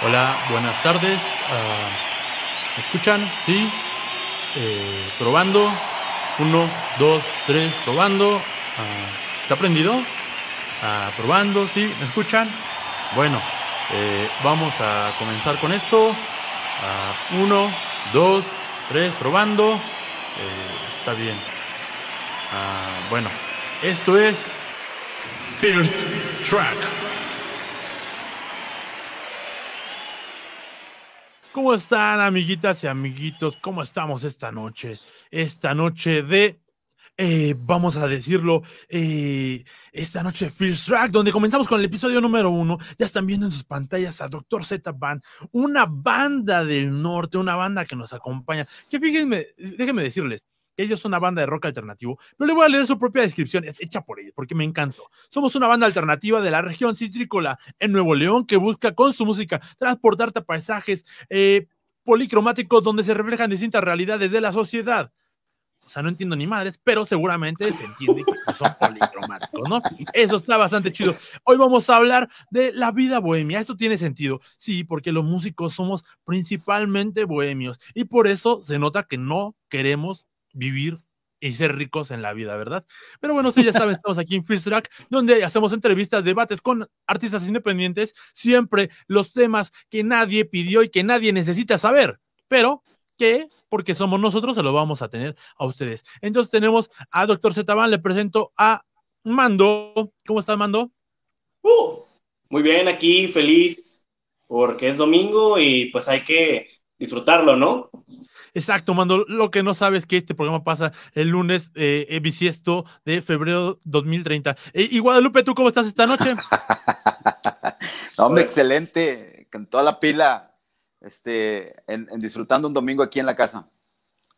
Hola, buenas tardes. Ah, ¿Me escuchan? Sí. Eh, probando. Uno, dos, tres, probando. Ah, ¿Está prendido? Ah, probando, sí. ¿Me escuchan? Bueno, eh, vamos a comenzar con esto. uno, dos, tres, probando. Eh, está bien. bueno, esto es First Track. ¿Cómo están, amiguitas y amiguitos? ¿Cómo estamos esta noche? Esta noche de, eh, vamos a decirlo, eh, esta noche de First Track, donde comenzamos con el episodio número uno. Ya están viendo en sus pantallas a Dr. Z Band, una banda del norte, una banda que nos acompaña. Que fíjense, déjenme decirles, ellos son una banda de rock alternativo, pero le voy a leer su propia descripción, hecha por ellos, porque me encantó. Somos una banda alternativa de la región citrícola en Nuevo León que busca con su música transportarte a paisajes eh, policromáticos donde se reflejan distintas realidades de la sociedad. O sea, no entiendo ni madres, pero seguramente se entiende que son policromáticos, ¿no? Eso está bastante chido. Hoy vamos a hablar de la vida bohemia. Esto tiene sentido, sí, porque los músicos somos principalmente bohemios y por eso se nota que no queremos vivir y ser ricos en la vida, ¿verdad? Pero bueno, ustedes ya saben, estamos aquí en First Track, donde hacemos entrevistas, debates con artistas independientes, siempre los temas que nadie pidió y que nadie necesita saber, pero que, porque somos nosotros, se lo vamos a tener a ustedes. Entonces tenemos a Doctor Zetaban, le presento a Mando. ¿Cómo estás, Mando? Uh, muy bien, aquí feliz porque es domingo y pues hay que disfrutarlo, ¿no? Exacto, Mando. Lo que no sabes es que este programa pasa el lunes eh, eh bisiesto de febrero 2030. Eh, y Guadalupe, ¿tú cómo estás esta noche? Hombre, excelente. Con toda la pila, este, en, disfrutando un domingo aquí en la casa.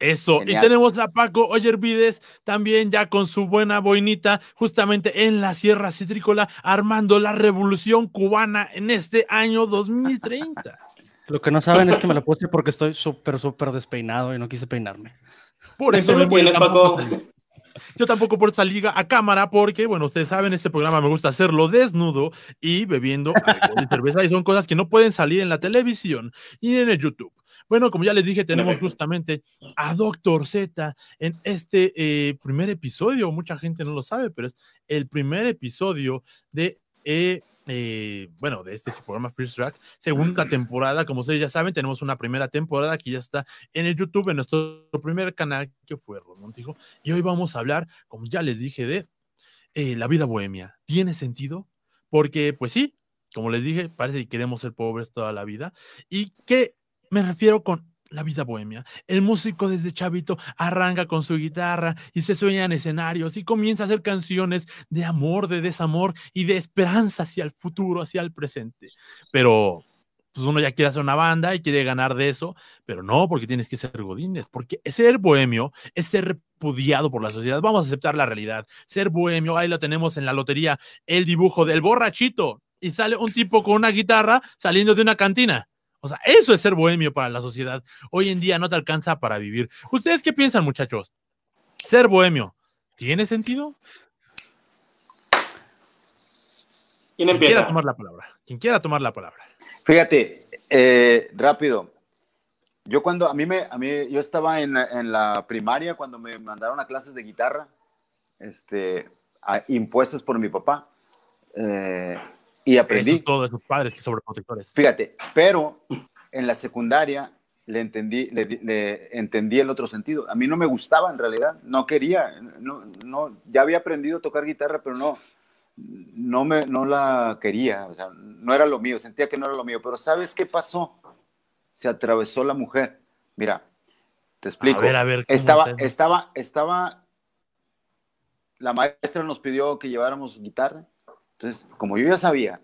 Eso, y tenemos a Paco Oyervides también ya con su buena boinita, justamente en la Sierra Citrícola, armando la revolución cubana en este año 2030. Lo que no saben es que me lo puse porque estoy súper, súper despeinado y no quise peinarme. Por eso me voy Paco. Yo tampoco por esa liga a cámara porque, bueno, ustedes saben, este programa me gusta hacerlo desnudo y bebiendo algo de cerveza y son cosas que no pueden salir en la televisión y en el YouTube. Bueno, como ya les dije, tenemos justamente a Doctor Z en este eh, primer episodio. Mucha gente no lo sabe, pero es el primer episodio de eh, eh, bueno, de este programa First Track, segunda temporada, como ustedes ya saben, tenemos una primera temporada que ya está en el YouTube, en nuestro primer canal, que fue Montijo, y hoy vamos a hablar, como ya les dije, de eh, la vida bohemia. ¿Tiene sentido? Porque, pues sí, como les dije, parece que queremos ser pobres toda la vida. ¿Y qué me refiero con la vida bohemia. El músico desde chavito arranca con su guitarra y se sueña en escenarios y comienza a hacer canciones de amor, de desamor y de esperanza hacia el futuro, hacia el presente. Pero pues uno ya quiere hacer una banda y quiere ganar de eso, pero no, porque tienes que ser godines, porque ser bohemio es ser repudiado por la sociedad. Vamos a aceptar la realidad. Ser bohemio, ahí lo tenemos en la lotería, el dibujo del borrachito y sale un tipo con una guitarra saliendo de una cantina o sea, eso es ser bohemio para la sociedad. Hoy en día no te alcanza para vivir. ¿Ustedes qué piensan, muchachos? Ser bohemio, ¿tiene sentido? ¿Quién empieza? Quien quiera tomar la palabra. Quien quiera tomar la palabra. Fíjate, eh, rápido. Yo cuando, a mí me, a mí, yo estaba en, la primaria cuando me mandaron a clases de guitarra, este, impuestas por mi papá. Eh, y aprendí. Eso todos sus padres que sobreprotectores. Fíjate, pero en la secundaria le entendí, le, entendí el otro sentido. A mí no me gustaba en realidad, no quería, no, no, ya había aprendido a tocar guitarra, pero no, no, me, no la quería, o sea, no era lo mío, sentía que no era lo mío. Pero ¿sabes qué pasó? Se atravesó la mujer. Mira, te explico. A ver, a ver. Estaba, estaba, estaba, la maestra nos pidió que lleváramos guitarra entonces, como yo ya sabía,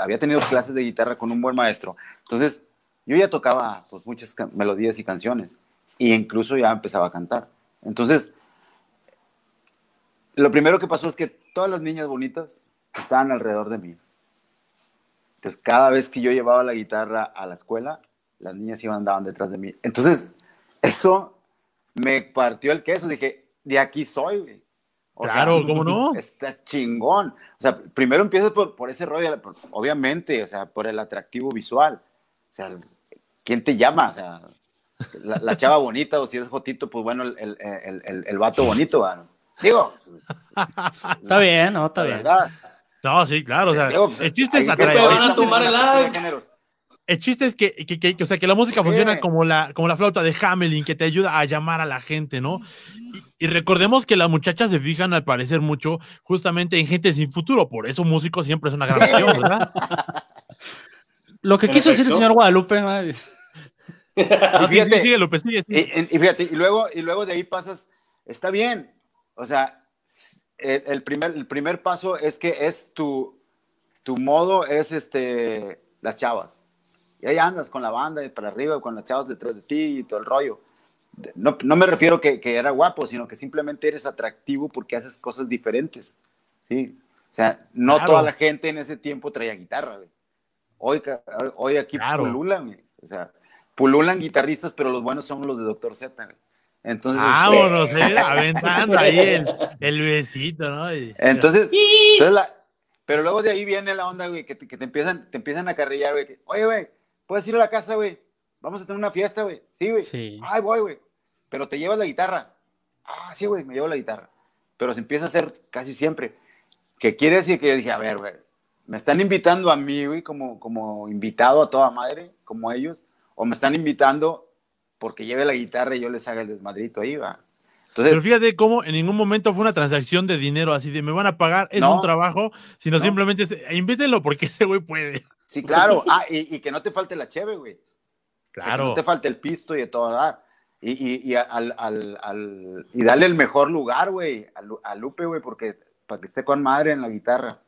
había tenido clases de guitarra con un buen maestro, entonces yo ya tocaba pues, muchas melodías y canciones, e incluso ya empezaba a cantar. Entonces, lo primero que pasó es que todas las niñas bonitas estaban alrededor de mí. Entonces, cada vez que yo llevaba la guitarra a la escuela, las niñas iban andaban detrás de mí. Entonces, eso me partió el queso. Dije, de aquí soy, claro, ¿cómo no? Está chingón. O sea, primero empiezas por, por ese rollo, obviamente, o sea, por el atractivo visual. O sea, ¿quién te llama? O sea, la, chava bonita o si eres jotito, pues bueno, el, el, el, vato bonito, Digo. Está bien, no, está bien. No, sí, claro. O sea, pues, el chiste es atraer. el El chiste es que, que, que, o sea, que la música funciona como la, como la flauta de Hamelin, que te ayuda a llamar a la gente, ¿no? Y, recordemos que las muchachas se fijan al parecer mucho justamente en gente sin futuro, por eso músico siempre es una gran opción, ¿verdad? Lo que quiso decir el señor Guadalupe. Y fíjate, y, fíjate, y luego, y luego de ahí pasas, está bien, o sea, el, primer, el primer paso es que es tu, tu modo, es este, las chavas. Y ahí andas con la banda y para arriba, con las chavas detrás de ti y todo el rollo. No, no me refiero que, que, era guapo, sino que simplemente eres atractivo porque haces cosas diferentes. ¿sí? O sea, no toda la gente en ese tiempo traía guitarra. Hoy, hoy aquí pululan, o sea, pululan guitarristas, pero los buenos son los de Doctor Z. Entonces, Vámonos, este... aventando ahí el, el, besito, ¿no? entonces, entonces la, pero luego de ahí viene la onda, güey, que te, que te empiezan, te empiezan a carrillar, güey. Oye, güey, ¿puedes ir a la casa, güey? Vamos a tener una fiesta, güey. Sí, güey. Sí. Ay, voy, güey. Pero te llevas la guitarra. Ah, sí, güey, me llevo la guitarra. Pero se empieza a hacer casi siempre. ¿Qué quiere decir que yo dije, a ver, güey, me están invitando a mí, güey, como, como invitado a toda madre, como ellos, o me están invitando porque lleve la guitarra y yo les haga el desmadrito ahí, va. Entonces, Pero fíjate cómo en ningún momento fue una transacción de dinero así de me van a pagar, es un trabajo, sino simplemente invítenlo porque ese güey puede. Sí, claro. Ah, y, que no te falte la cheve, güey. Claro. Que no te falte el pisto y de todo, ¿verdad? Y, y, y, al, al, al, y darle el mejor lugar, güey, a, Lupe, güey, porque para que esté con madre en la guitarra.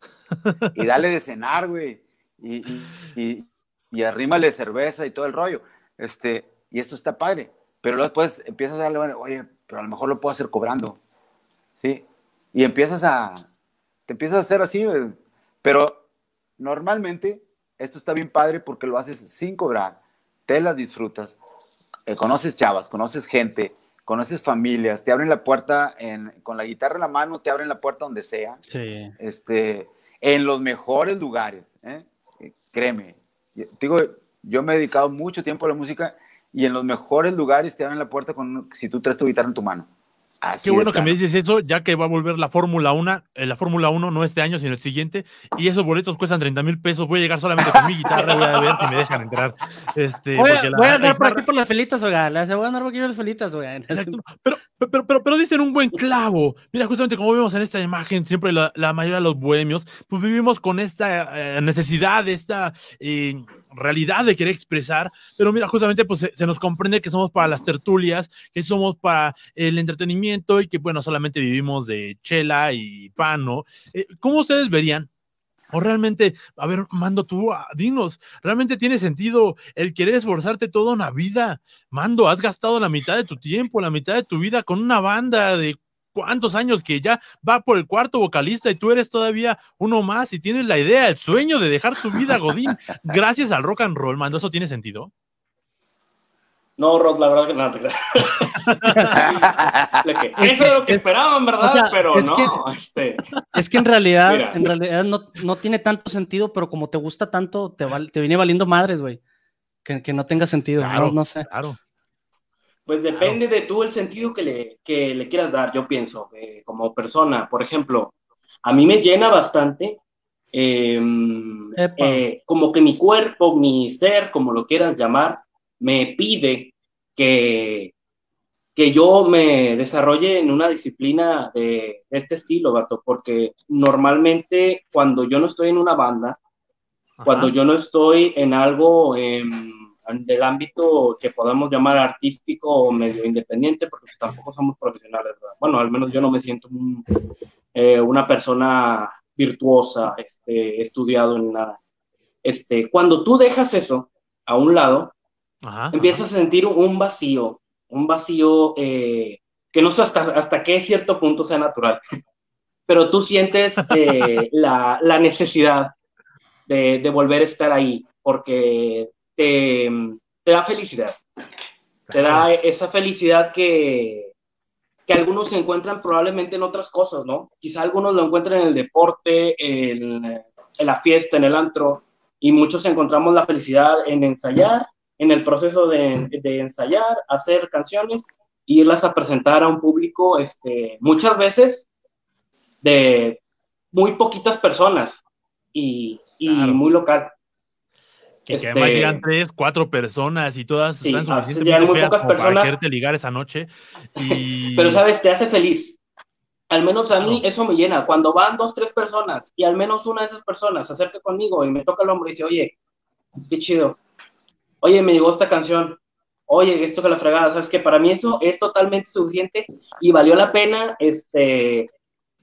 y dale de cenar, güey. Y, y, y, arrímale cerveza y todo el rollo. Este, y esto está padre. Pero luego después empiezas a darle, oye, pero a lo mejor lo puedo hacer cobrando. ¿Sí? Y empiezas a, te empiezas a hacer así, pero normalmente esto está bien padre porque lo haces sin cobrar, te las disfrutas, eh, conoces chavas, conoces gente, conoces familias, te abren la puerta en, con la guitarra en la mano, te abren la puerta donde sea. Sí. Este, en los mejores lugares, ¿eh? créeme. Digo, yo me he dedicado mucho tiempo a la música y en los mejores lugares te abren la puerta con, si tú traes tu guitarra en tu mano. Qué bueno que me dices eso, ya que va a volver la Fórmula 1, eh, la Fórmula 1 no este año, sino el siguiente, y esos boletos cuestan 30 mil pesos. Voy a llegar solamente con mi guitarra, voy a ver si me dejan entrar. Este, voy, a andar por aquí por las felitas, oiga. Voy a andar por aquí por las felitas, oiga. Pero, pero, pero, pero, dicen un buen clavo. Mira, justamente como vemos en esta imagen, siempre la, la mayoría de los bohemios, pues vivimos con esta eh, necesidad, esta. Eh, realidad de querer expresar, pero mira, justamente pues se, nos comprende que somos para las tertulias, que somos para el entretenimiento y que bueno, solamente vivimos de chela y pan, ¿no? Eh, ¿Cómo ustedes verían? O realmente, a ver, Mando, tú, ah, dinos, ¿realmente tiene sentido el querer esforzarte toda una vida? Mando, has gastado la mitad de tu tiempo, la mitad de tu vida con una banda de cuántos años que ya va por el cuarto vocalista y tú eres todavía uno más y tienes la idea, el sueño de dejar tu vida, Godín, gracias al rock and roll, mando, ¿eso tiene sentido? No, Rod, la verdad que no. eso es lo que esperaban, ¿verdad? pero no. Que, este... Es que en realidad, en realidad no, tiene tanto sentido, pero como te gusta tanto, te, te viene valiendo madres, güey. Que, que, no tenga sentido. no, no sé. Claro. Pues depende de tú el sentido que le, que le quieras dar, yo pienso, eh, como persona. Por ejemplo, a mí me llena bastante, em, eh, como que mi cuerpo, mi ser, como lo quieras llamar, me pide que, que yo me desarrolle en una disciplina de, este estilo, gato, porque normalmente cuando yo no estoy en una banda, cuando yo no estoy en algo... Del ámbito que podemos llamar artístico o medio independiente, porque pues tampoco somos profesionales, ¿verdad? Bueno, al menos yo no me siento eh, una persona virtuosa, este, estudiado en nada. Este, cuando tú dejas eso a un lado, empiezas a sentir un vacío, un vacío eh, que no sé hasta, hasta qué cierto punto sea natural, pero tú sientes eh, la, la, necesidad de, de, volver a estar ahí, porque te, da felicidad. Te da esa felicidad que, que algunos se encuentran probablemente en otras cosas, ¿no? Quizá algunos lo encuentren en el deporte, en, la fiesta, en el antro, y muchos encontramos la felicidad en ensayar, en el proceso de, de ensayar, hacer canciones e irlas a presentar a un público, este, muchas veces de muy poquitas personas y, y muy local. Que, además este, llegan tres, cuatro personas y todas sí, están suficientemente muy pocas personas. para ligar esa noche. Y... Pero sabes, te hace feliz. Al menos a mí eso me llena. Cuando van dos, tres personas y al menos una de esas personas se acerca conmigo y me toca el hombro y dice, oye, qué chido. Oye, me llegó esta canción. Oye, esto que la fregada, sabes que para mí eso es totalmente suficiente y valió la pena, este,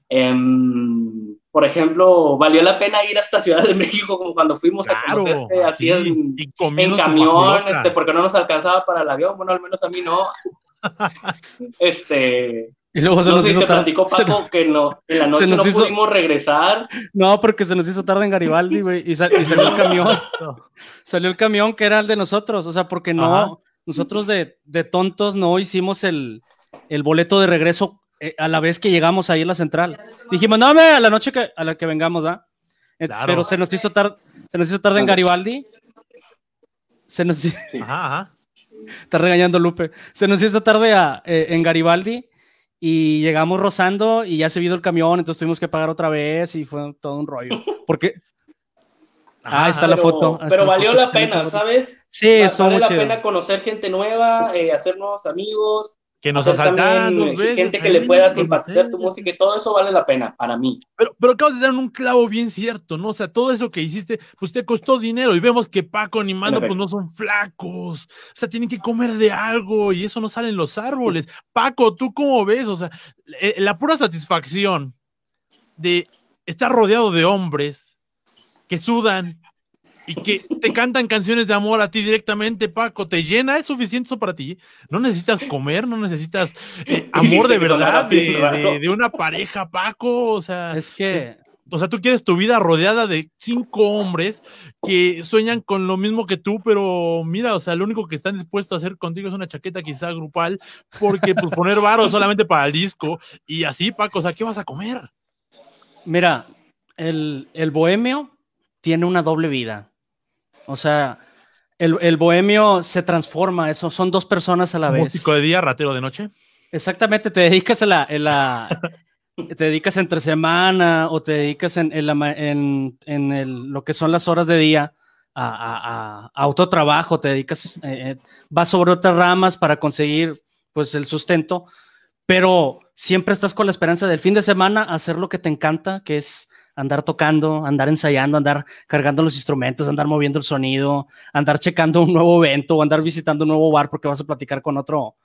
em, por ejemplo, valió la pena ir hasta Ciudad de México como cuando fuimos a conocerte así en, en camión, este, porque no nos alcanzaba para el avión, bueno, al menos a mí no. este, y luego se nos hizo tarde. Paco que no, en la noche no pudimos regresar. No, porque se nos hizo tarde en Garibaldi, güey, y, salió el camión. salió el camión que era el de nosotros, o sea, porque no, nosotros de, de, tontos no hicimos el, el boleto de regreso eh, a la vez que llegamos ahí en la central. Dijimos, no, a la noche que, a la que vengamos, ¿va? Eh, pero se nos hizo tarde, se nos hizo tarde en Garibaldi. Se nos Está regañando Lupe. Se nos hizo tarde eh, en Garibaldi y llegamos rozando y ya se vio el camión, entonces tuvimos que pagar otra vez y fue todo un rollo. Porque Ah, ahí está la foto. pero valió la, pena, ¿sabes? Sí, eso vale la pena conocer gente nueva, hacer nuevos amigos, que nos asaltaran. gente que le pueda simpatizar tu música y todo eso vale la pena para mí. Pero, pero acabas de dar un clavo bien cierto, ¿no? O sea, todo eso que hiciste, pues te costó dinero y vemos que Paco ni Mando, pues no son flacos. O sea, tienen que comer de algo y eso no sale en los árboles. Paco, ¿tú cómo ves? O sea, eh, la pura satisfacción de estar rodeado de hombres que sudan, y que te cantan canciones de amor a ti directamente, Paco, ¿te llena? ¿Es suficiente eso para ti? No necesitas comer, no necesitas eh, amor de verdad de, una pareja, Paco, o sea... Es que... o sea, tú quieres tu vida rodeada de cinco hombres que sueñan con lo mismo que tú, pero mira, o sea, lo único que están dispuestos a hacer contigo es una chaqueta quizá grupal, porque pues poner varo solamente para el disco y así, Paco, o sea, ¿qué vas a comer? Mira, el, el bohemio tiene una doble vida. O sea, el, bohemio se transforma, eso son dos personas a la vez. Músico de día, ratero de noche. Exactamente, te dedicas a la, te dedicas entre semana o te dedicas en, en, lo que son las horas de día a, a, autotrabajo, te dedicas, eh, eh, vas sobre otras ramas para conseguir pues el sustento, pero siempre estás con la esperanza del fin de semana hacer lo que te encanta, que es andar tocando, andar ensayando, andar cargando los instrumentos, andar moviendo el sonido, andar checando un nuevo evento o andar visitando un nuevo bar porque vas a platicar con otro,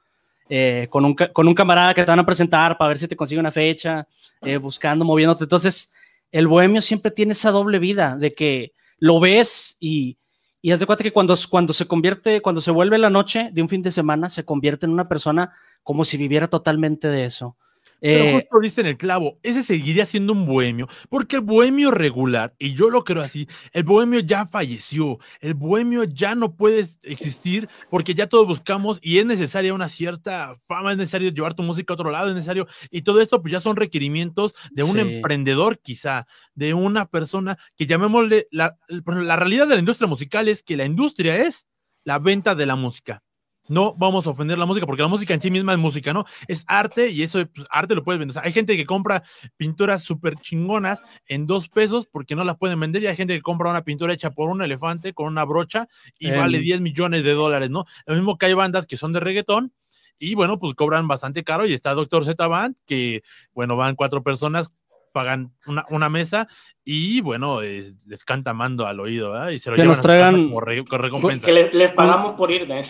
eh, con, un, con un camarada que te van a presentar para ver si te consigue una fecha, eh, buscando, moviéndote. Entonces, el bohemio siempre tiene esa doble vida de que lo ves y, y haz de cuenta que cuando, cuando se convierte, cuando se vuelve la noche de un fin de semana, se convierte en una persona como si viviera totalmente de eso. Pero eh, justo dice en el clavo, ese seguiría siendo un bohemio, porque el bohemio regular, y yo lo creo así, el bohemio ya falleció, el bohemio ya no puede existir porque ya todos buscamos y es necesaria una cierta fama, es necesario llevar tu música a otro lado, es necesario, y todo esto pues ya son requerimientos de un emprendedor quizá, de una persona que llamémosle, la, la realidad de la industria musical es que la industria es la venta de la música no vamos a ofender la música, porque la música en sí misma es música, ¿no? Es arte y eso, pues, arte lo puedes vender. O sea, hay gente que compra pinturas súper chingonas en dos pesos porque no las pueden vender y hay gente que compra una pintura hecha por un elefante con una brocha y vale 10 millones de dólares, ¿no? Lo mismo que hay bandas que son de reggaetón y bueno, pues cobran bastante caro y está Doctor Z Band, que bueno, van cuatro personas pagan una, mesa y bueno, les canta mando al oído, ¿verdad? Y se lo que nos traigan como, recompensa. Que les pagamos por ir, ¿eh?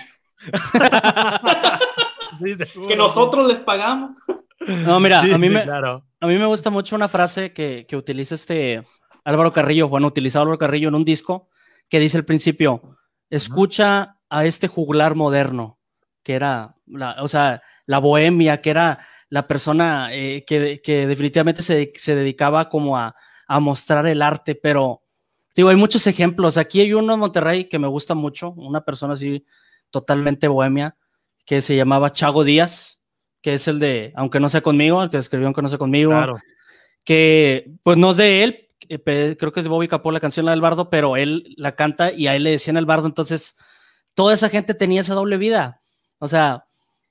que nosotros les pagamos. No, mira, a, mí me, a mí me gusta mucho una frase que, que utiliza este Álvaro Carrillo, bueno, utilizado Álvaro Carrillo en un disco, que dice al principio, escucha a este juglar moderno, que era, la, o sea, la bohemia, que era la persona eh, que, que, definitivamente se, se dedicaba como a, a, mostrar el arte, pero digo, hay muchos ejemplos. Aquí hay uno en Monterrey que me gusta mucho, una persona así totalmente bohemia, que se llamaba Chago Díaz, que es el de Aunque no sea conmigo, el que escribió Aunque no sea conmigo, que pues no es de él, creo que es de Bobby Capó la canción la del bardo, pero él la canta y a él le decían el bardo, entonces toda esa gente tenía esa doble vida. O sea,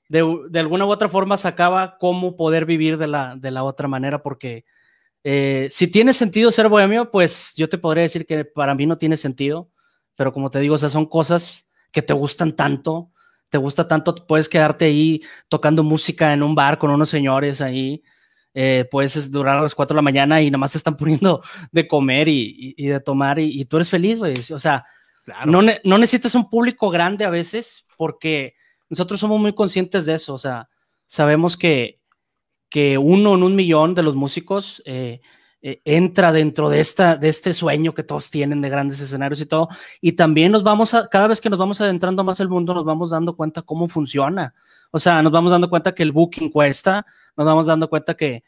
de, de alguna u otra forma sacaba cómo poder vivir de la, de la otra manera, porque eh, si tiene sentido ser bohemio, pues yo te podría decir que para mí no tiene sentido, pero como te digo, o sea, son cosas que te gustan tanto, te gusta tanto, puedes quedarte ahí tocando música en un bar con unos señores ahí, eh, puedes durar a las 4 de la mañana y nada más te están poniendo de comer y, de tomar y, tú eres feliz, güey. O sea, no, no necesitas un público grande a veces porque nosotros somos muy conscientes de eso, o sea, sabemos que, que uno en un millón de los músicos eh, eh, entra dentro de, esta, de este sueño que todos tienen de grandes escenarios y todo. Y también nos vamos a, cada vez que nos vamos adentrando más el mundo, nos vamos dando cuenta cómo funciona. O sea, nos vamos dando cuenta que el booking cuesta, nos vamos dando cuenta que,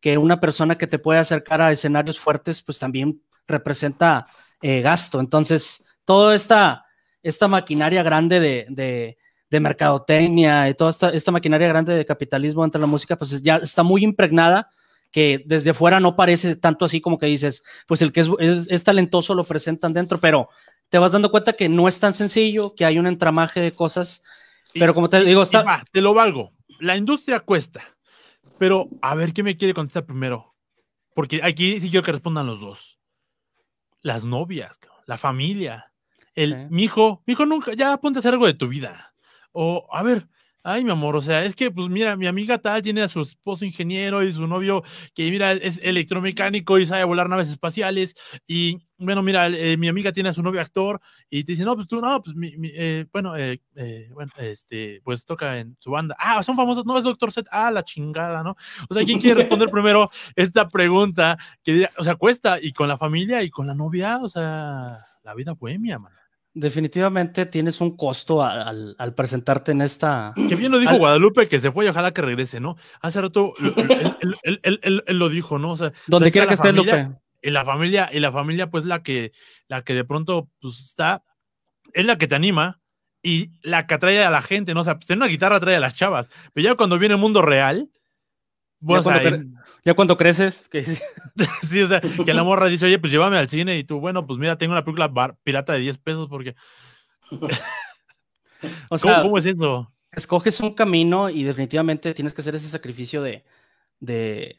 que una persona que te puede acercar a escenarios fuertes, pues también representa eh, gasto. Entonces, toda esta, esta maquinaria grande de de mercadotecnia y toda esta, maquinaria grande de capitalismo entre la música, pues ya está muy impregnada que desde fuera no parece tanto así como que dices, pues el que es, talentoso lo presentan dentro, pero te vas dando cuenta que no es tan sencillo, que hay un entramaje de cosas, pero como te digo, está... te lo valgo, la industria cuesta, pero a ver qué me quiere contestar primero, porque aquí sí quiero que respondan los dos. Las novias, la familia, el, mi hijo, mi hijo nunca, ya ponte a hacer algo de tu vida o, a ver, ay, mi amor, o sea, es que, pues mira, mi amiga tal tiene a su esposo ingeniero y su novio que, mira, es electromecánico y sabe volar naves espaciales. Y, bueno, mira, eh, mi amiga tiene a su novio actor y te dice, no, pues tú, no, pues, mi, eh, bueno, eh, bueno, este, pues toca en su banda. Ah, son famosos, no, es Doctor Set. Ah, la chingada, ¿no? O sea, ¿quién quiere responder primero esta pregunta? Que, o sea, cuesta, y con la familia y con la novia, o sea, la vida bohemia, man definitivamente tienes un costo al, presentarte en esta. Que bien lo dijo Guadalupe, que se fue y ojalá que regrese, ¿no? Hace rato él, lo dijo, ¿no? O sea, donde quiera que esté Lupe. Y la familia, y la familia, pues la que, la que de pronto, pues está, es la que te anima y la que atrae a la gente, ¿no? O sea, pues, tener una guitarra atrae a las chavas, pero ya cuando viene el mundo real, bueno, ya cuando creces, que sí, o sea, que la morra dice, oye, pues llévame al cine y tú, bueno, pues mira, tengo una película pirata de 10 pesos porque... o sea, ¿Cómo, es eso? Escoges un camino y definitivamente tienes que hacer ese sacrificio de, de,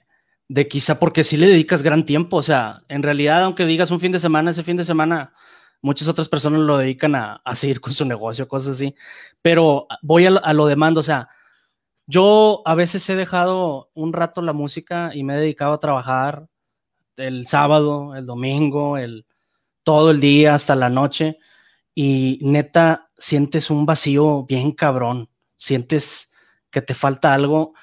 de quizá porque si le dedicas gran tiempo, o sea, en realidad, aunque digas un fin de semana, ese fin de semana muchas otras personas lo dedican a, a seguir con su negocio, cosas así, pero voy a, a lo demando, o sea, yo a veces he dejado un rato la música y me he dedicado a trabajar el sábado, el domingo, el todo el día hasta la noche y neta sientes un vacío bien cabrón, sientes que te falta algo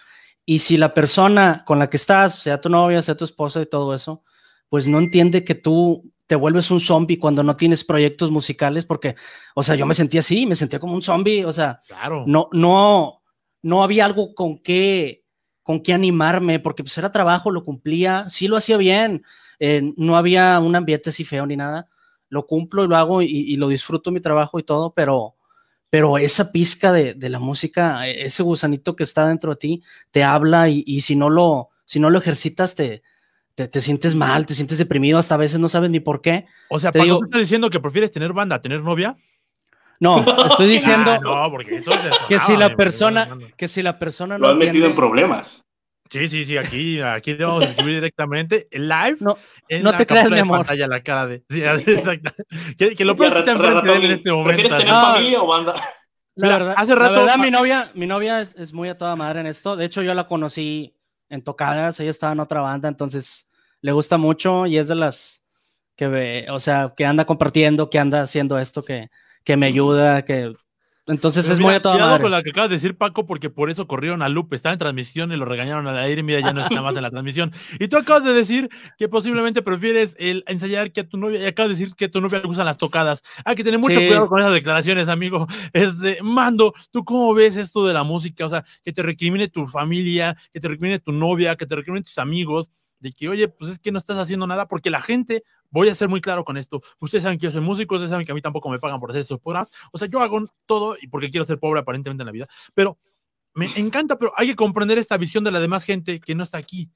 y si la persona con la que estás, sea tu novia, sea tu esposa y todo eso, pues no entiende que tú te vuelves un zombie cuando no tienes proyectos musicales, porque, o sea, yo me sentía así, me sentía como un zombie, o sea, claro. no, no, no había algo con qué, con qué animarme, porque pues era trabajo, lo cumplía, sí lo hacía bien, eh, no había un ambiente así feo ni nada, lo cumplo y lo hago y, lo disfruto mi trabajo y todo, pero, pero esa pizca de, la música, e, ese gusanito que está dentro de ti, te habla y, si, no lo, si no lo ejercitas, te, te, sientes mal, te sientes deprimido, hasta a veces no sabes ni por qué. O sea, Paco, estás diciendo que prefieres tener banda tener novia? No, estoy diciendo no, porque que si la persona, que si la persona lo han metido en problemas. Sí, sí, sí, aquí, aquí vamos a escribir directamente live. No, no te creas, mi amor. Pantalla, la cara de, sí, exacto. Que, que lo estar enfrente en este momento. ¿Prefieres tener familia o banda? La verdad, hace rato, la verdad, mi novia, mi novia es, es, muy a toda madre en esto. De hecho, yo la conocí en tocadas, ella estaba en otra banda, entonces le gusta mucho y es de las que ve, o sea, que anda compartiendo, que anda haciendo esto que, que me ayuda, que entonces es muy a toda madre. con la que acabas de decir, Paco, porque por eso corrieron a Lupe. Estaba en transmisión y lo regañaron al aire. Mira, ya no está más en la transmisión. Y tú acabas de decir que posiblemente prefieres el ensayar que a tu novia. Y acabas de decir que a tu novia le gustan las tocadas. Hay que tener mucho cuidado con esas declaraciones, amigo. Este, Mando, ¿tú cómo ves esto de la música? O sea, que te recrimine tu familia, que te recrimine tu novia, que te recrimine tus amigos de que, oye, pues es que no estás haciendo nada, porque la gente, voy a ser muy claro con esto, ustedes saben que yo soy músico, ustedes saben que a mí tampoco me pagan por hacer estos programas, o sea, yo hago todo y porque quiero ser pobre aparentemente en la vida, pero me encanta, pero hay que comprender esta visión de la demás gente que no está aquí,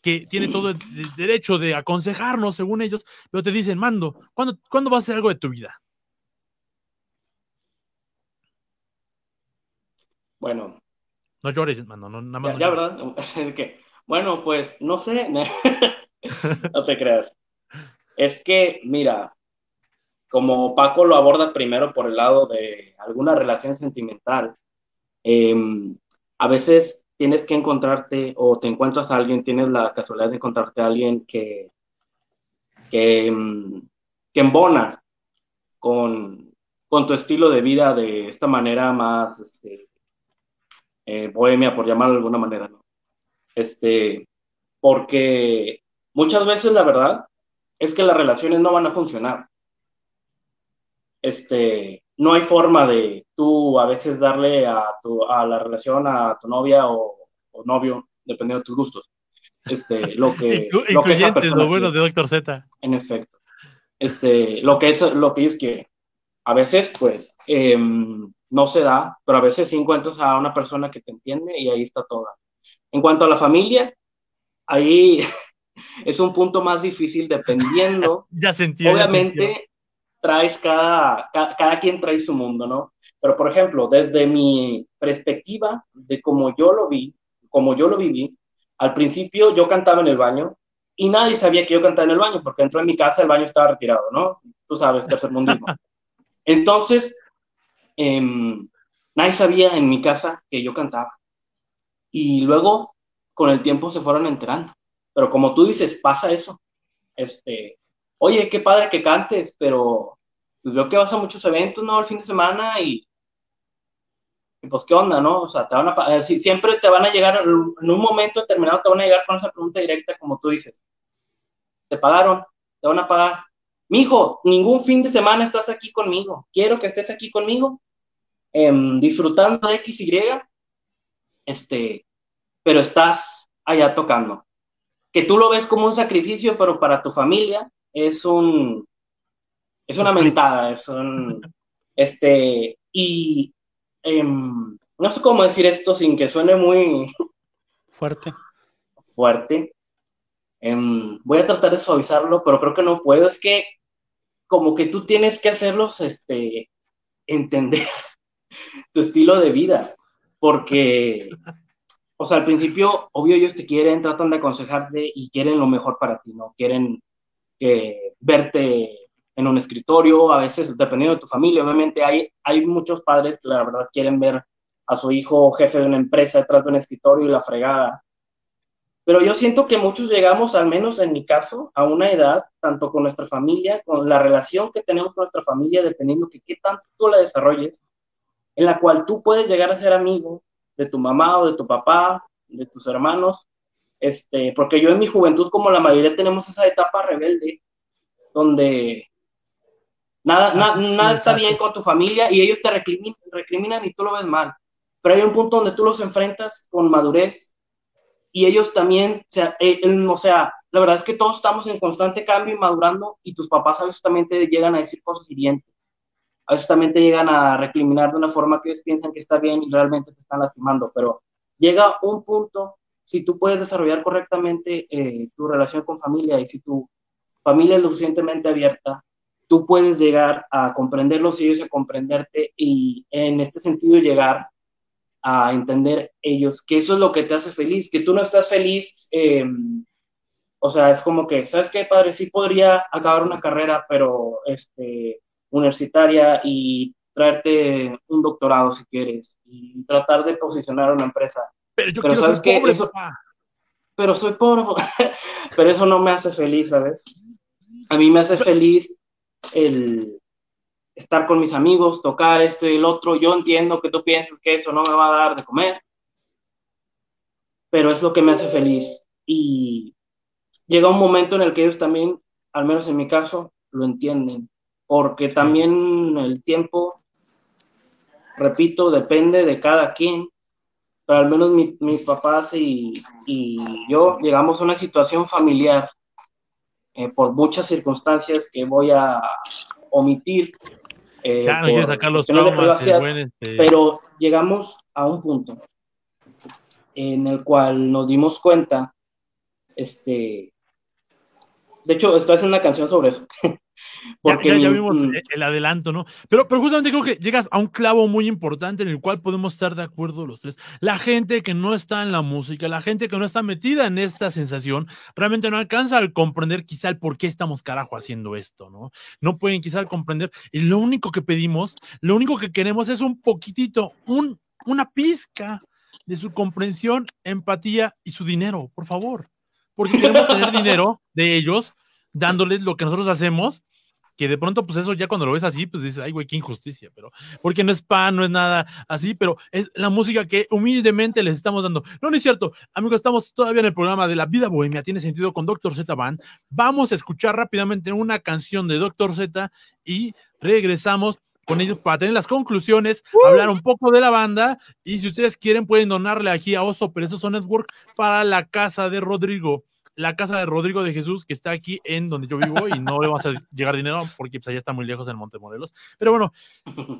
que tiene todo el derecho de aconsejarnos, según ellos, pero te dicen, Mando, ¿cuándo, ¿cuándo vas a hacer algo de tu vida? Bueno. No llores, Mando, no, nada más. Ya, ¿verdad? bueno, pues, no sé, no te creas. Es que, mira, como Paco lo aborda primero por el lado de alguna relación sentimental, em, a veces tienes que encontrarte o te encuentras a alguien, tienes la casualidad de encontrarte a alguien que, que, em, que embona con, con, tu estilo de vida de esta manera más este, eh, bohemia, por llamarlo de alguna manera, ¿no? Este, porque muchas veces la verdad es que las relaciones no van a funcionar este, no hay forma de tú a veces darle a, tu, a la relación a tu novia o, novio, dependiendo de tus gustos, este, lo que, lo que esa persona lo bueno de Doctor Z. En efecto. Este, lo que es lo que ellos quieren. A veces, pues, em, no se da, pero a veces sí encuentras a una persona que te entiende y ahí está toda. En cuanto a la familia, ahí es un punto más difícil dependiendo. ya sentí. Obviamente, traes cada, cada, quien trae su mundo, ¿no? Pero, por ejemplo, desde mi perspectiva de cómo yo lo vi, como yo lo viví, al principio yo cantaba en el baño y nadie sabía que yo cantaba en el baño, porque dentro de mi casa el baño estaba retirado, ¿no? Tú sabes, tercer mundismo. Entonces, em, nadie sabía en mi casa que yo cantaba. Y luego, con el tiempo, se fueron enterando. Pero como tú dices, pasa eso. Este, oye, qué padre que cantes, pero pues, veo que vas a muchos eventos, ¿no? El fin de semana y, pues, ¿qué onda, no? O sea, te van a, siempre te van a llegar, en un momento determinado te van a llegar con esa pregunta directa, como tú dices. ¿Te pagaron? ¿Te van a pagar? Mijo, ningún fin de semana estás aquí conmigo. Quiero que estés aquí conmigo, em, disfrutando de X, Y, este, pero estás allá tocando. Que tú lo ves como un sacrificio, pero para tu familia es un, es una mentada, es un, este, y em, no sé cómo decir esto sin que suene muy fuerte. Fuerte. Em, voy a tratar de suavizarlo, pero creo que no puedo. Es que como que tú tienes que hacerlos, este, entender tu estilo de vida, porque, o sea, al principio, obvio, ellos te quieren, tratan de aconsejarte y quieren lo mejor para ti, ¿no? Quieren que verte en un escritorio, a veces dependiendo de tu familia, obviamente hay, hay muchos padres que la verdad quieren ver a su hijo jefe de una empresa detrás de un escritorio y la fregada. Pero yo siento que muchos llegamos, al menos en mi caso, a una edad, tanto con nuestra familia, con la relación que tenemos con nuestra familia, dependiendo de qué tanto tú la desarrolles, en la cual tú puedes llegar a ser amigo de tu mamá o de tu papá, de tus hermanos, este, porque yo en mi juventud, como la mayoría, tenemos esa etapa rebelde, donde nada, nada está bien con tu familia y ellos te recriminan, y tú lo ves mal. Pero hay un punto donde tú los enfrentas con madurez y ellos también, eh, o sea, la verdad es que todos estamos en constante cambio y madurando y tus papás a veces también te llegan a decir cosas hirientes. A veces también te llegan a recriminar de una forma que ellos piensan que está bien y realmente te están lastimando, pero llega un punto si tú puedes desarrollar correctamente eh, tu relación con familia y si tu familia es lo suficientemente abierta, tú puedes llegar a comprenderlos y ellos a comprenderte y en este sentido llegar a entender ellos que eso es lo que te hace feliz, que tú no estás feliz, em, o sea, es como que, ¿sabes qué, padre? Sí podría acabar una carrera, pero este, universitaria y traerte un doctorado si quieres y tratar de posicionar una empresa pero yo quiero ser pobre, Pero soy pobre, pero eso no me hace feliz, ¿sabes? A mí me hace feliz el estar con mis amigos, tocar esto y el otro. Yo entiendo que tú piensas que eso no me va a dar de comer, pero es lo que me hace feliz. Y llega un momento en el que ellos también, al menos en mi caso, lo entienden, porque también el tiempo, repito, depende de cada quien pero al menos mis papás y, y, yo llegamos a una situación familiar eh, por muchas circunstancias que voy a omitir. Eh, no sacar los traumas, este Pero llegamos a un punto en el cual nos dimos cuenta este, de hecho, estoy haciendo una canción sobre eso. Porque ya, vimos el adelanto, ¿no? Pero, pero justamente creo que llegas a un clavo muy importante en el cual podemos estar de acuerdo los tres. La gente que no está en la música, la gente que no está metida en esta sensación, realmente no alcanza a comprender quizá el por qué estamos carajo haciendo esto, ¿no? No pueden quizá comprender. Y lo único que pedimos, lo único que queremos es un poquitito, un, una pizca de su comprensión, empatía y su dinero, por favor. Porque queremos tener dinero de ellos dándoles lo que nosotros hacemos que de pronto, pues eso ya cuando lo ves así, pues dices, ay, güey, qué injusticia, pero porque no es pan, no es nada así, pero es la música que humildemente les estamos dando. No, no es cierto, amigos, estamos todavía en el programa de La Vida Bohemia, tiene sentido con Doctor Z Band. Vamos a escuchar rápidamente una canción de Doctor Z y regresamos con ellos para tener las conclusiones, hablar un poco de la banda y si ustedes quieren pueden donarle aquí a Oso Perezoso Network para la casa de Rodrigo la casa de Rodrigo de Jesús, que está aquí en donde yo vivo y no le vamos a llegar dinero porque pues, allá está muy lejos en Montemorelos. Pero bueno,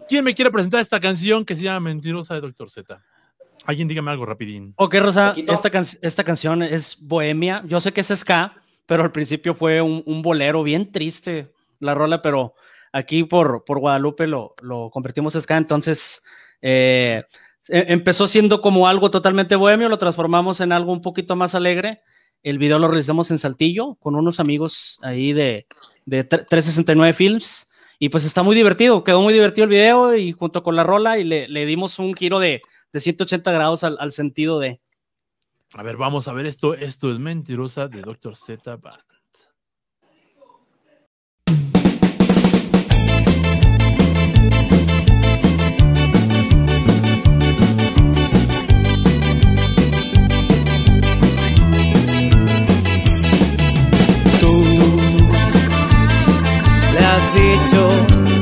¿quién me quiere presentar esta canción que se llama Mentirosa de Doctor Z? Alguien dígame algo rapidín. Ok, Rosa, esta, esta, canción es bohemia. Yo sé que es ska, pero al principio fue un, bolero bien triste la rola, pero aquí por, por Guadalupe lo, lo convertimos en ska, entonces eh, e, empezó siendo como algo totalmente bohemio, lo transformamos en algo un poquito más alegre el video lo realizamos en Saltillo con unos amigos ahí de, de 369 Films. Y pues está muy divertido, quedó muy divertido el video y junto con la rola y le, le dimos un giro de, de 180 grados al, al, sentido de... A ver, vamos a ver esto. Esto es Mentirosa de Dr. Z Band.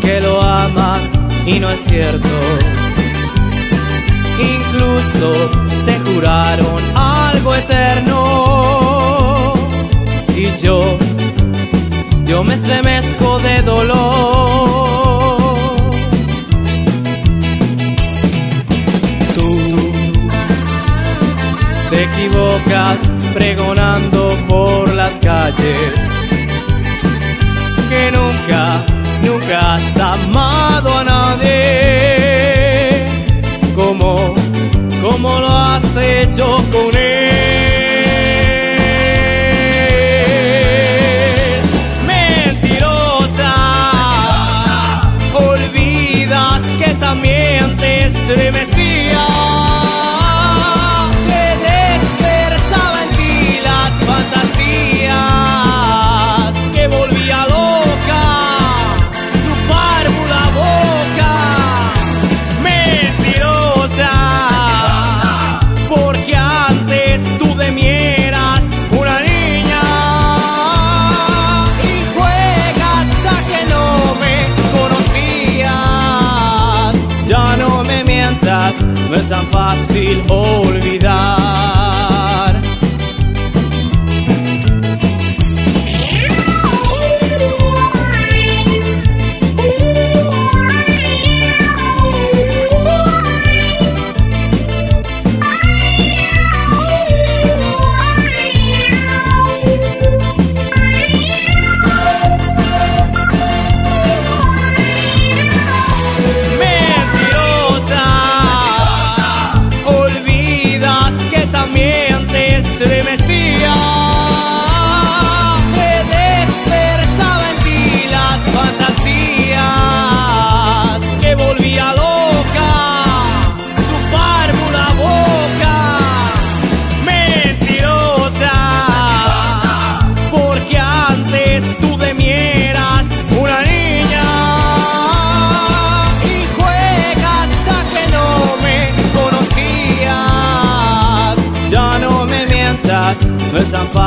Que lo amas y no es cierto. Incluso se juraron algo eterno. Y yo, yo me estremezco de dolor. Tú te equivocas pregonando por las calles nunca, has amado a nadie como, como lo has hecho con él.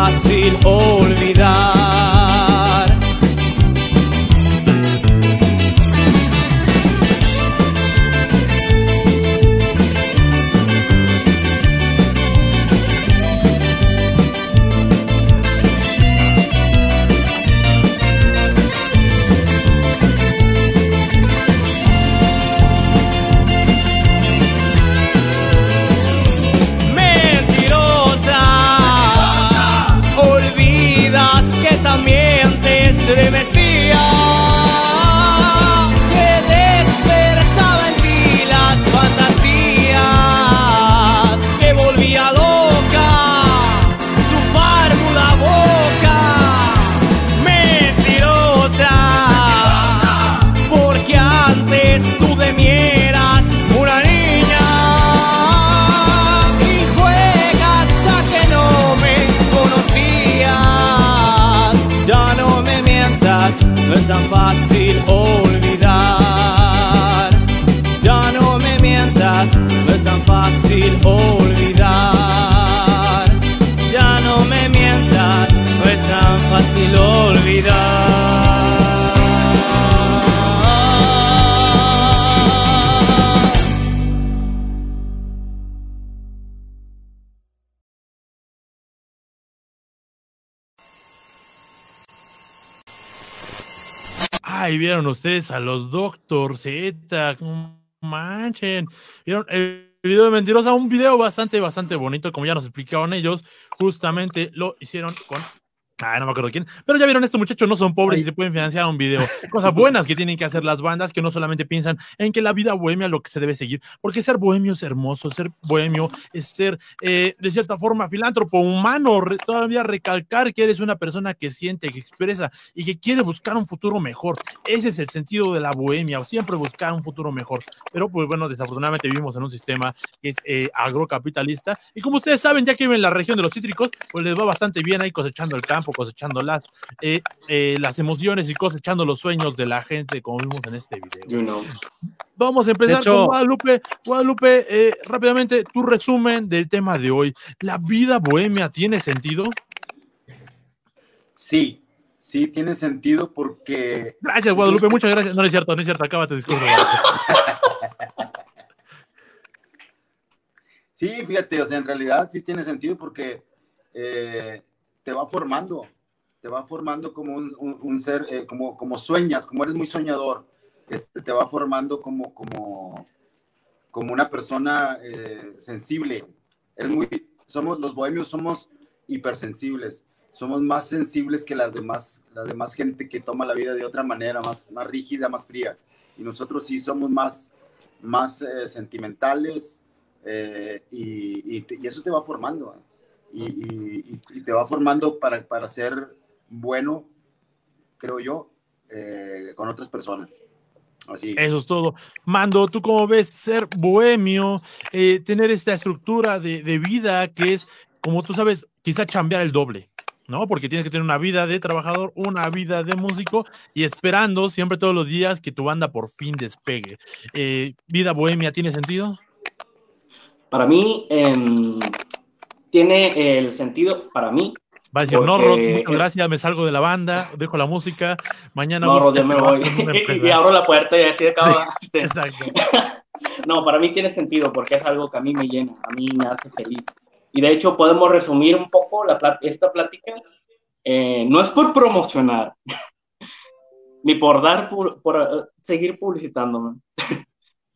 fácil all. Ay, vieron ustedes a los Doctor Z, manchen. Vieron el video de Mentirosa, un video bastante, bastante bonito, como ya nos explicaron ellos. Justamente lo hicieron con Ah, no me acuerdo quién. Pero ya vieron, estos muchachos no son pobres y se pueden financiar un video. Cosas buenas que tienen que hacer las bandas que no solamente piensan en que la vida bohemia es lo que se debe seguir. Porque ser bohemio es hermoso, ser bohemio es ser, eh, de cierta forma, filántropo, humano. todavía recalcar que eres una persona que siente, que expresa y que quiere buscar un futuro mejor. Ese es el sentido de la bohemia, siempre buscar un futuro mejor. Pero, pues bueno, desafortunadamente vivimos en un sistema que es eh, agrocapitalista. Y como ustedes saben, ya que viven en la región de los cítricos, pues les va bastante bien ahí cosechando el campo cosechando las, eh, eh, las emociones y cosechando los sueños de la gente, como vimos en este video. Vamos a empezar con Guadalupe. Guadalupe, eh, rápidamente, tu resumen del tema de hoy. ¿La vida bohemia tiene sentido? Sí, sí tiene sentido porque. Gracias, Guadalupe, muchas gracias. No, es cierto, no es cierto, acábate disculpa. sí, fíjate, o sea, en realidad sí tiene sentido porque te va formando, te va formando como un, ser, eh, como, como sueñas, como eres muy soñador, este, te va formando como, como, como una persona eh, sensible. Es muy, somos, los bohemios somos hipersensibles, somos más sensibles que las demás, la demás gente que toma la vida de otra manera, más, más rígida, más fría. Y nosotros sí somos más, más eh, sentimentales y, y, eso te va formando y, te va formando para, para ser bueno, creo yo, eh, con otras personas. Así. Eso es todo. Mando, ¿tú cómo ves ser bohemio, eh, tener esta estructura de, de, vida que es, como tú sabes, quizá cambiar el doble, ¿no? Porque tienes que tener una vida de trabajador, una vida de músico y esperando siempre todos los días que tu banda por fin despegue. Eh, ¿Vida bohemia tiene sentido? Para mí, eh, tiene el sentido para mí. Va a decir, no, Rod, muchas gracias, me salgo de la banda, dejo la música, mañana... No, Rod, yo me voy. y abro la puerta y así acaba. exacto. no, para mí tiene sentido porque es algo que a mí me llena, a mí me hace feliz. Y de hecho podemos resumir un poco la, esta plática. Eh, no es por promocionar, ni por dar, por, por seguir publicitándome,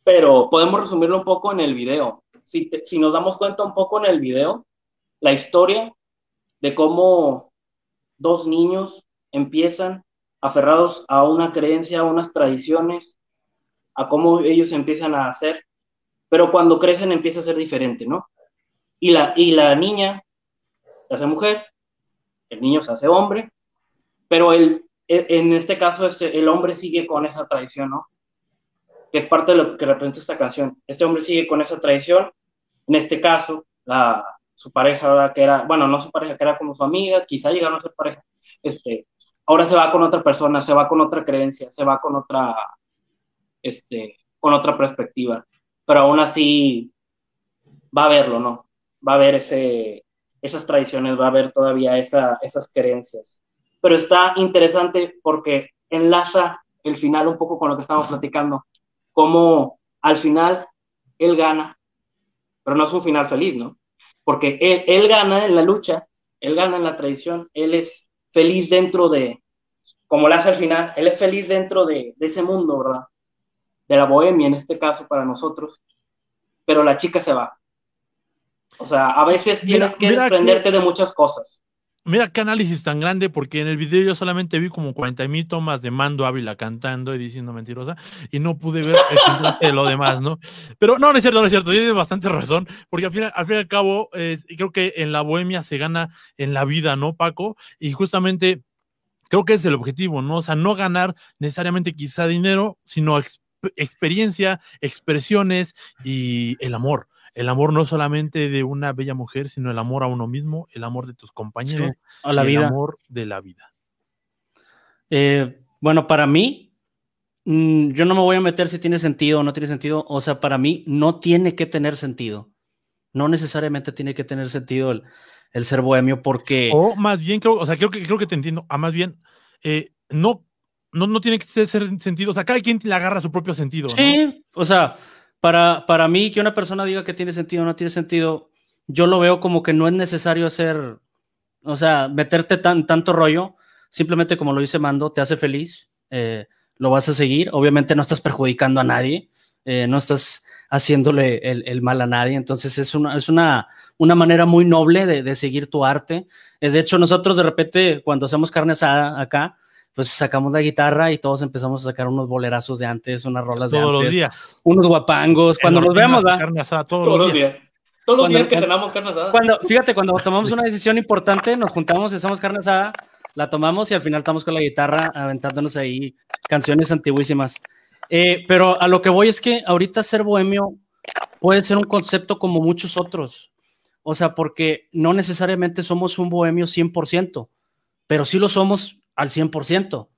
pero podemos resumirlo un poco en el video. Si, si nos damos cuenta un poco en el video, la historia de cómo dos niños empiezan aferrados a una creencia, a unas tradiciones, a cómo ellos empiezan a hacer, pero cuando crecen empieza a ser diferente, ¿no? Y la, y la niña se hace mujer, el niño se hace hombre, pero el, en este caso este, el hombre sigue con esa tradición, ¿no? Que es parte de lo que representa esta canción. Este hombre sigue con esa tradición, en este caso, la, su pareja, que era, bueno, no su pareja, que era como su amiga, quizá llegaron a ser pareja, este, ahora se va con otra persona, se va con otra creencia, se va con otra, este, con otra perspectiva, pero aún así va a verlo, ¿no? Va a ver ese, esas tradiciones, va a ver todavía esa, esas creencias. Pero está interesante porque enlaza el final un poco con lo que estamos platicando, como al final él gana, pero no es un final feliz, ¿no? Porque él, gana en la lucha, él gana en la tradición, él es feliz dentro de, como le hace al final, él es feliz dentro de, ese mundo, ¿verdad? De la bohemia en este caso para nosotros, pero la chica se va. O sea, a veces tienes que desprenderte de muchas cosas. Mira qué análisis tan grande, porque en el video yo solamente vi como 40 mil tomas de Mando Ávila cantando y diciendo mentirosa, y no pude ver lo demás, ¿no? Pero no, no es cierto, no es cierto, tienes bastante razón, porque al fin, al fin y al cabo, eh, creo que en la bohemia se gana en la vida, ¿no, Paco? Y justamente creo que es el objetivo, ¿no? O sea, no ganar necesariamente quizá dinero, sino experiencia, expresiones y el amor el amor no solamente de una bella mujer, sino el amor a uno mismo, el amor de tus compañeros, a la el vida. amor de la vida. Eh, Bueno, para mí, mm, yo no me voy a meter si tiene sentido o no tiene sentido. O sea, para mí no tiene que tener sentido. No necesariamente tiene que tener sentido el, el ser bohemio porque... O más bien, creo, o sea, creo que, creo que te entiendo. A más bien, eh, no, no, no tiene que ser sentido. O sea, cada quien le agarra su propio sentido. Sí, o sea, para, para mí que una persona diga que tiene sentido o no tiene sentido, yo lo veo como que no es necesario hacer, o sea, meterte tan, tanto rollo simplemente como lo dice Mando, te hace feliz, eh, lo vas a seguir. Obviamente no estás perjudicando a nadie, eh, no estás haciéndole el, mal a nadie. Entonces es una, es una, una manera muy noble de, seguir tu arte. Eh, de hecho, nosotros de repente, cuando hacemos carne asada acá, pues sacamos la guitarra y todos empezamos a sacar unos bolerazos de antes, unas rolas de todos antes. los días. Unos guapangos. Cuando nos vemos, ¿va? Carne asada todos, los días. Todos los días que cenamos carne asada. Cuando, fíjate, cuando tomamos una decisión importante, nos juntamos y hacemos carne asada la tomamos y al final estamos con la guitarra aventándonos ahí canciones antiguísimas. Eh, pero a lo que voy es que ahorita ser bohemio puede ser un concepto como muchos otros. O sea, porque no necesariamente somos un bohemio 100%, pero sí lo somos al 100%.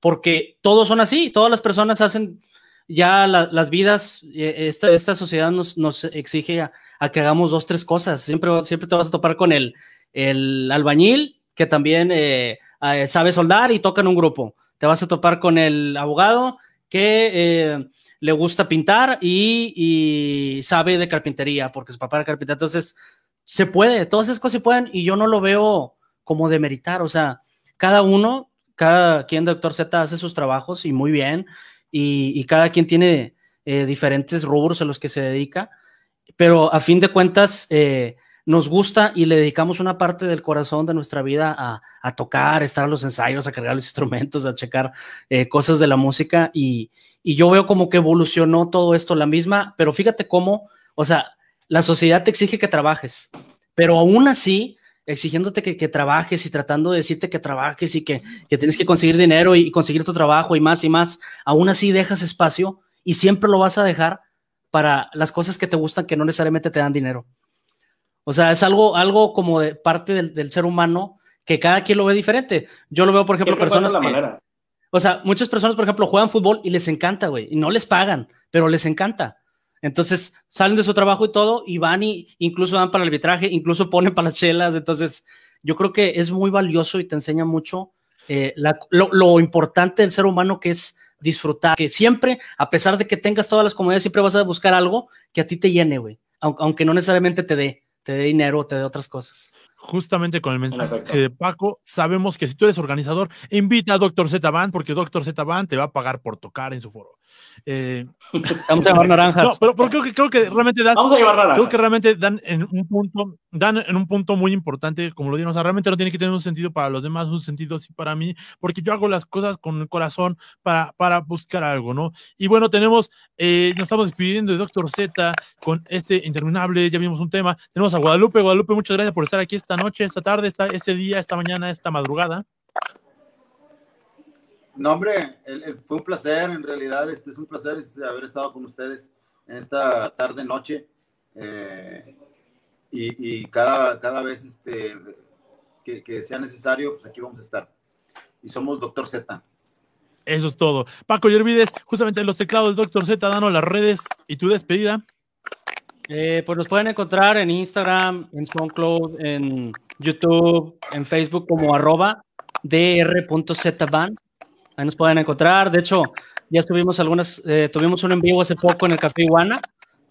Porque todos son así, todas las personas hacen ya las vidas, eh, esta, esta sociedad nos, nos exige a, que hagamos dos, tres cosas. Siempre, siempre te vas a topar con el, el albañil que también eh, eh, sabe soldar y toca en un grupo. Te vas a topar con el abogado que le gusta pintar y, sabe de carpintería, porque su papá era carpintero. Entonces, se puede, todas esas cosas se pueden y yo no lo veo como de meritar. O sea, cada uno, cada quien Doctor Z hace sus trabajos y muy bien, y, cada quien tiene diferentes rubros a los que se dedica, pero a fin de cuentas, nos gusta y le dedicamos una parte del corazón de nuestra vida a, tocar, estar a los ensayos, a cargar los instrumentos, a checar eh, cosas de la música y, yo veo como que evolucionó todo esto la misma, pero fíjate cómo, o sea, la sociedad te exige que trabajes, pero aún así, exigiéndote que, trabajes y tratando de decirte que trabajes y que, tienes que conseguir dinero y, y conseguir tu trabajo y más y más, aún así dejas espacio y siempre lo vas a dejar para las cosas que te gustan que no necesariamente te dan dinero. O sea, es algo, algo como de parte del, ser humano que cada quien lo ve diferente. Yo lo veo, por ejemplo, personas que, o sea, muchas personas, por ejemplo, juegan fútbol y les encanta, güey, y no les pagan, pero les encanta. Entonces salen de su trabajo y todo y van y incluso van para el arbitraje, incluso ponen para las chelas. Entonces, yo creo que es muy valioso y te enseña mucho eh, lo, importante del ser humano que es disfrutar, que siempre, a pesar de que tengas todas las comodidades, siempre vas a buscar algo que a ti te llene, güey, aunque no necesariamente te dé te dé dinero, te dé otras cosas. Justamente con el mensaje de Paco, sabemos que si tú eres organizador, invita a Doctor Z Band, porque Doctor Z Band te va a pagar por tocar en su foro. Eh, Vamos a llevar naranjas. No, pero, creo, que, creo que realmente dan. Vamos a llevar naranjas. Creo que realmente dan en un punto, dan en un punto muy importante, como lo dijeron. O sea, realmente no tiene que tener un sentido para los demás, un sentido sí para mí, porque yo hago las cosas con el corazón para, para buscar algo, ¿no? Y bueno, tenemos, eh, nos estamos despidiendo de Doctor Z con este interminable, ya vimos un tema. Tenemos a Guadalupe. Guadalupe, muchas gracias por estar aquí esta noche, esta tarde, esta, este día, esta mañana, esta madrugada. No, hombre, fue un placer, en realidad, este, es un placer este, haber estado con ustedes en esta tarde, noche. Eh, y, cada, cada vez este, que, sea necesario, pues aquí vamos a estar. Y somos Doctor Z. Eso es todo. Paco Yervides, justamente en los teclados Doctor Z, danos las redes y tu despedida. Eh, pues nos pueden encontrar en Instagram, en SoundCloud, en YouTube, en Facebook como arroba dr.zban. Ahí nos pueden encontrar. De hecho, ya estuvimos algunas, eh, tuvimos un en vivo hace poco en el Café Iguana.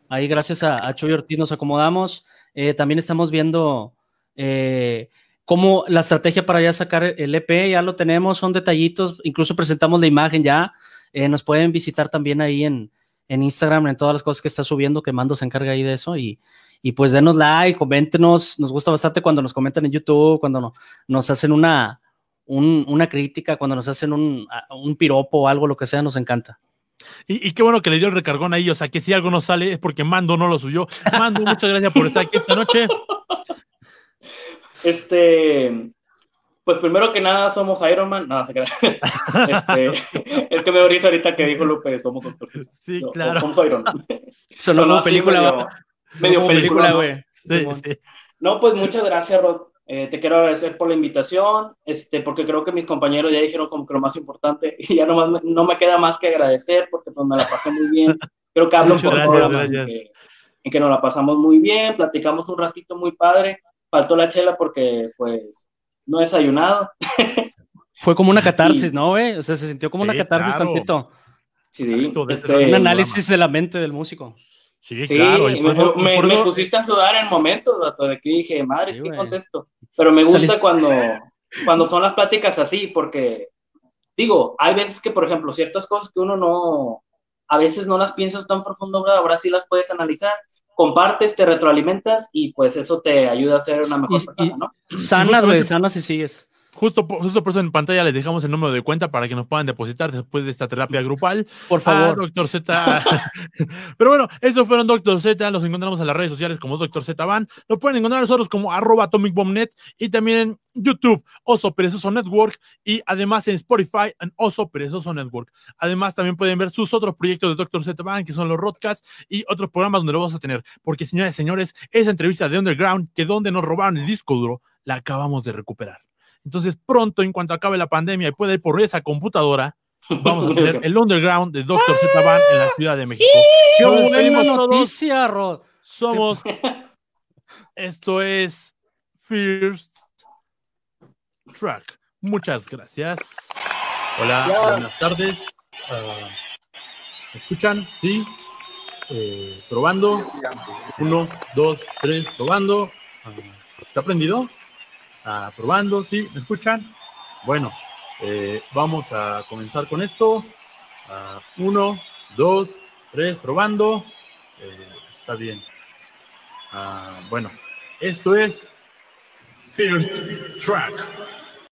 Ahí gracias a, a Chuy Ortiz nos acomodamos. Eh, también estamos viendo eh, cómo la estrategia para ya sacar el EP, ya lo tenemos, son detallitos, incluso presentamos la imagen ya. nos pueden visitar también ahí en, en, Instagram, en todas las cosas que está subiendo, que Mando se encarga ahí de eso. Y, y pues denos like, coméntenos. Nos gusta bastante cuando nos comentan en YouTube, cuando nos hacen una, una crítica, cuando nos hacen un, un, piropo o algo, lo que sea, nos encanta. Y, qué bueno que le dio el recargón ahí, o sea, que si algo no sale es porque Mando no lo subió. Mando, muchas gracias por estar aquí esta noche. Este, pues primero que nada somos Iron Man, no, se queda. Este, es que me ahorita ahorita que dijo Lupe, somos Sí, claro. Somos Iron Man. Solo película, medio, película, güey. No, pues muchas gracias, Rod Eh, te quiero agradecer por la invitación, este, porque creo que mis compañeros ya dijeron como que lo más importante y ya no, más, no me queda más que agradecer porque pues me la pasé muy bien. Creo que hablo por gracias, en que, en que nos la pasamos muy bien, platicamos un ratito muy padre. Faltó la chela porque pues no he desayunado. Fue como una catarsis, ¿no, güey? O sea, se sintió como una catarsis tantito. Sí, este, un análisis de la mente del músico. Sí, claro. Me, me, pusiste a sudar en momentos, de que dije, madre, es que contesto. Pero me gusta cuando, cuando son las pláticas así, porque, digo, hay veces que, por ejemplo, ciertas cosas que uno no, a veces no las piensas tan profundo, ahora sí las puedes analizar, compartes, te retroalimentas y pues eso te ayuda a ser una mejor persona, ¿no? Sanas, güey, sanas y sigues. Justo, justo por eso en pantalla les dejamos el número de cuenta para que nos puedan depositar después de esta terapia grupal. Por favor. Doctor Z. Pero bueno, esos fueron Doctor Z. Los encontramos en las redes sociales como Doctor Z Van. Lo pueden encontrar nosotros como arroba atomicbombnet y también en YouTube, Oso Perezoso Network y además en Spotify en Oso Perezoso Network. Además también pueden ver sus otros proyectos de Doctor Z Van, que son los Rodcasts y otros programas donde lo vamos a tener. Porque señores y señores, esa entrevista de Underground, que donde nos robaron el disco duro, la acabamos de recuperar. Entonces, pronto, en cuanto acabe la pandemia y pueda ir por esa computadora, vamos a tener el underground de Dr. Z Van en la Ciudad de México. ¡Qué buena noticia, Rod! Somos. Esto es First Track. Muchas gracias. Hola, buenas tardes. Uh, escuchan? ¿Sí? Eh, probando. Uno, dos, tres, probando. Uh, ¿Está prendido? Probando, ¿sí? ¿Me escuchan? Bueno, eh, vamos a comenzar con esto. uno, dos, tres, probando. Eh, está bien. bueno, esto es First Track.